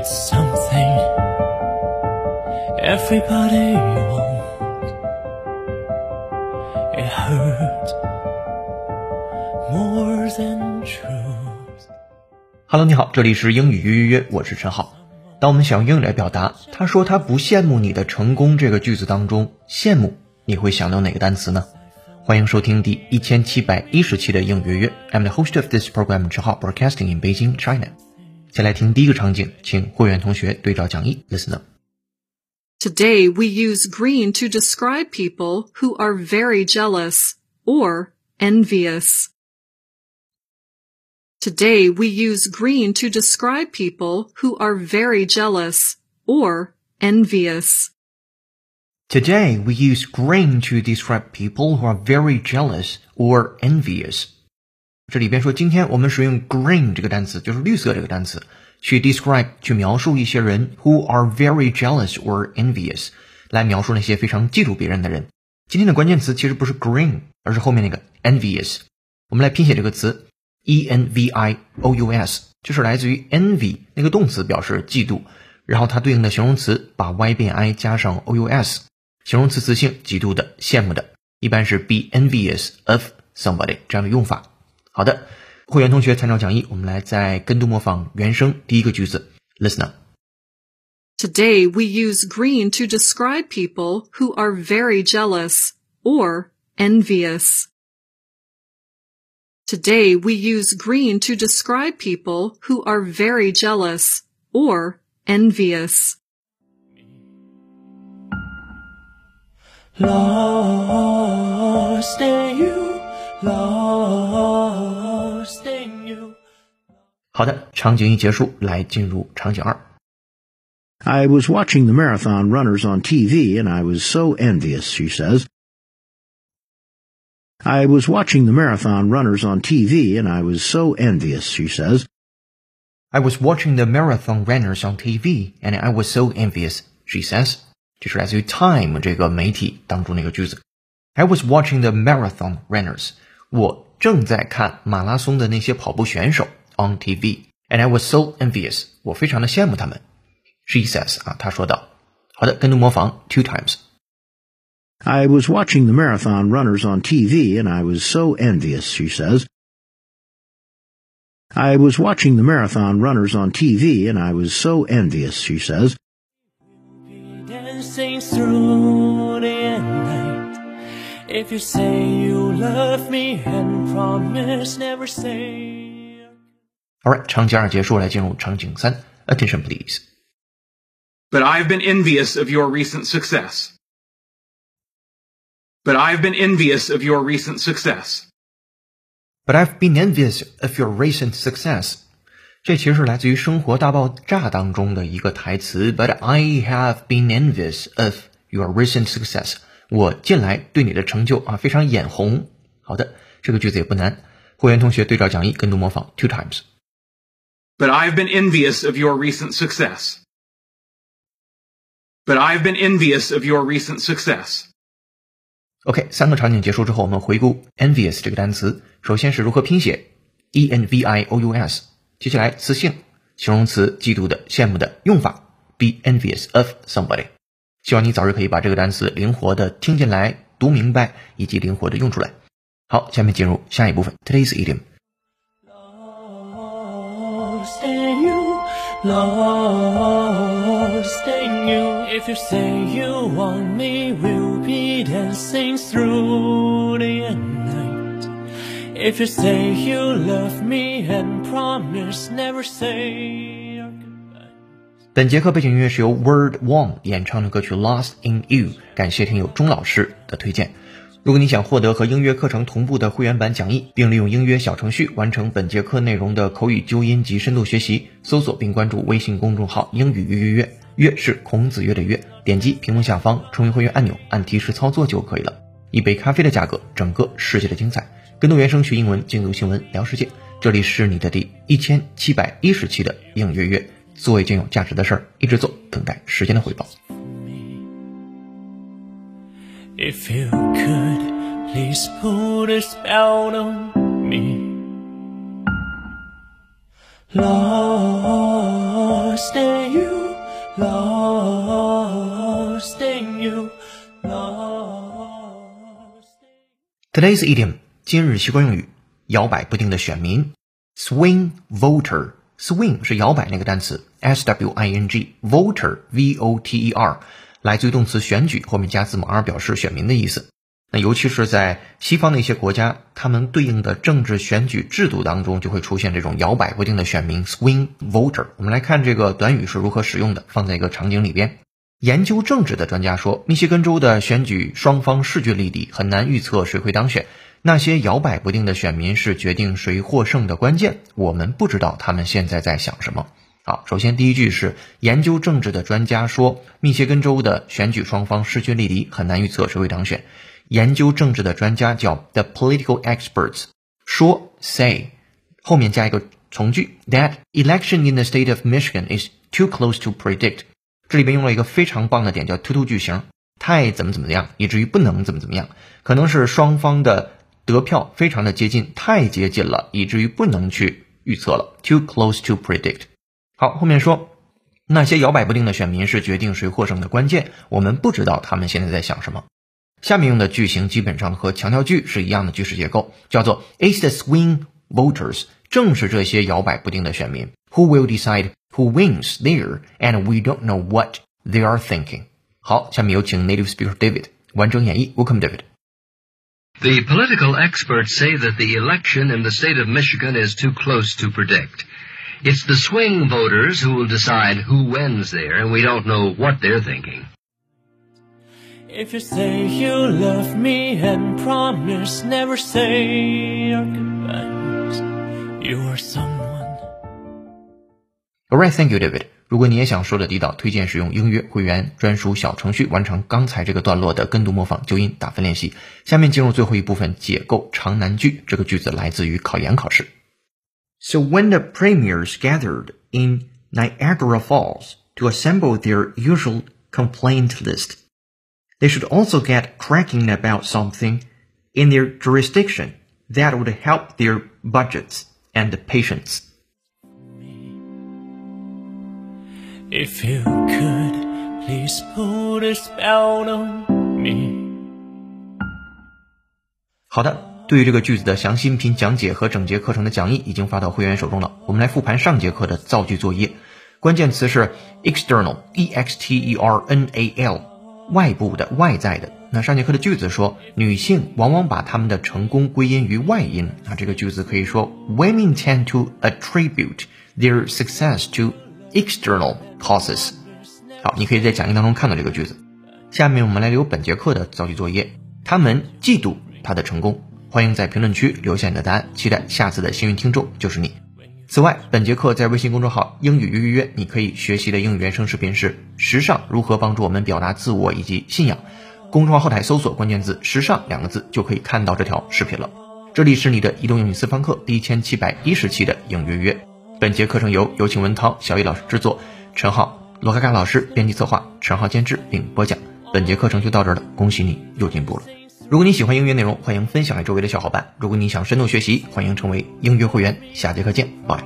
It's something everybody wants. It hurts more than truth. Hello，你好，这里是英语约约约，我是陈浩。当我们想用英语来表达“他说他不羡慕你的成功”这个句子当中，羡慕你会想到哪个单词呢？欢迎收听第一千七百一十期的英语约约。I'm the host of this program，陈浩，broadcasting in Beijing, China。先来听第一个场景，请会员同学对照讲义，listen up。 Today we use green to describe people who are very jealous or envious. Today we use green to describe people who are very jealous or envious. Today we use green to describe people who are very jealous or envious. 这里边说，今天我们使用 green 这个单词，就是绿色这个单词，去 describe 去描述一些人 who are very jealous or envious，来描述那些非常嫉妒别人的人。今天的关键词其实不是 green，而是后面那个 envious。我们来拼写这个词 e n v i o u s，就是来自于 envy 那个动词，表示嫉妒，然后它对应的形容词把 y 变 i 加上 o u s，形容词词性嫉妒的、羡慕的，一般是 be envious of somebody 这样的用法。好的，会员同学参照讲义，我们来再跟读模仿原声第一个句子，listen up。 Today we use green to describe people who are very jealous or envious. Today we use green to describe people who are very jealous or envious. Lost 好的，场景一结束，来进入场景二。 I was watching the marathon runners on TV and I was so envious, she says. I was watching the marathon runners on TV and I was so envious, she says. I was watching the marathon runners on TV and I was so envious, she says. 这是来自于 Time 这个媒体当中的一个句子。I was watching the marathon runners. 我正在看马拉松的那些跑步选手 on TV, and I was so envious. 我非常的羡慕他们。She says 啊，她说道。好的，跟读模仿 two times。 I was watching the marathon runners on TV and I was so envious, she says. I was watching the marathon runners on TV and I was so envious, she says. Dancing through the night. If you say you love me and promise never say. Alright，场景二结束，来进入场景三。Attention please。 But I've been envious of your recent success. But I've been envious of your recent success. But I've been envious of your recent success。这其实是来自于《生活大爆炸》当中的一个台词。But I have been envious of your recent success。我近来对你的成就啊非常眼红。好的，这个句子也不难。会员同学对照讲义跟读模仿 two times。 But I've been envious of your recent success. But I've been envious of your recent success. OK，三个场景结束之后，我们回顾 envious 这个单词，首先是如何拼写 e n v i o u s，接下来词性，形容词嫉妒的、羡慕的用法 be envious of somebody。希望你早日可以把这个单词灵活的听进来、读明白，以及灵活的用出来。好，下面进入下一部分 today's idiom。lost in you. If you say you want me, we'll be dancing through the night. If you say you love me and promise never say your goodbye. 本节课背景音乐是由 Word One 演唱的歌曲《Lost in You》，感谢听友钟老师的推荐。 如果你想获得和音乐课程同步的会员版讲义，并利用音乐小程序完成本节课内容的口语纠音及深度学习，搜索并关注微信公众号“英语约约约”，约是孔子约的约，点击屏幕下方成为会员按钮，按提示操作就可以了。一杯咖啡的价格，整个世界的精彩。跟读原声学英文，精读新闻聊世界。这里是你的第一千七百一十期的英约约，做一件有价值的事儿，一直做，等待时间的回报。If you could, please put a spell on me. Lost lost in you, lost in you, lost. Today's idiom 今日习惯用语，摇摆不定的选民，swing voter。swing 是摇摆那个单词，s w i n g voter v o t e r 来自于动词选举，后面加字母 r 表示选民的意思。那尤其是在西方的一些国家，他们对应的政治选举制度当中就会出现这种摇摆不定的选民 swing voter。我们来看这个短语是如何使用的，放在一个场景里边。研究政治的专家说，密歇根州的选举双方势均力敌，很难预测谁会当选。那些摇摆不定的选民是决定谁获胜的关键。我们不知道他们现在在想什么。好，首先第一句是研究政治的专家说，密歇根州的选举双方势均力敌，很难预测谁会当选。研究政治的专家叫 the political experts，说 say，后面加一个从句 that election in the state of Michigan is too close to predict。这里边用了一个非常棒的点叫突突句型，太怎么怎么样，以至于不能怎么怎么样，可能是双方的。得票非常的接近，太接近了，以至于不能去预测了。Too close to predict。好，后面说那些摇摆不定的选民是决定谁获胜的关键。我们不知道他们现在在想什么。下面用的句型基本上和强调句是一样的句式结构，叫做 It's the swing voters，正是这些摇摆不定的选民。Who will decide who wins there？And we don't know what they are thinking。好，下面有请 native speaker David 完整演绎。Welcome David。The political experts say that the election in the state of Michigan is too close to predict. It's the swing voters who will decide who wins there, and we don't know what they're thinking. If you say you love me and promise never say our goodbyes, you are someone. Alright, thank you, David. 如果你也想说的地道，推荐使用音乐会员专属小程序完成刚才这个段落的跟读模仿、纠音、打分练习。下面进入最后一部分，解构长难句。这个句子来自于考研考试。 So when the premiers gathered in Niagara Falls to assemble their usual complaint list, they should also get cracking about something in their jurisdiction that would help their budgets and patients. If you could, please put a spell on me. 好的，对于这个句子的详细音频讲解和整节课程的讲义已经发到会员手中了。我们来复盘上节课的造句作业，关键词是 external，e x t e r n a l，外部的、外在的。那上节课的句子说，女性往往把她们的成功归因于外因。那这个句子可以说，Women tend to attribute their success to external causes。好，你可以在讲义当中看到这个句子。下面我们来留本节课的造句作业。他们嫉妒他的成功。欢迎在评论区留下你的答案，期待下次的幸运听众就是你。此外，本节课在微信公众号“英语预约”，你可以学习的英语原声视频是“时尚如何帮助我们表达自我以及信仰”。公众号后台搜索关键字“时尚”两个字，就可以看到这条视频了。这里是你的移动英语私房课第一千七百一十期的英约约。本节课程由有请文涛、小易老师制作，陈浩、罗嘎嘎老师编辑策划，陈浩监制并播讲。本节课程就到这儿了，恭喜你又进步了。如果你喜欢英语内容，欢迎分享给周围的小伙伴。如果你想深度学习，欢迎成为英语会员。下节课见，拜。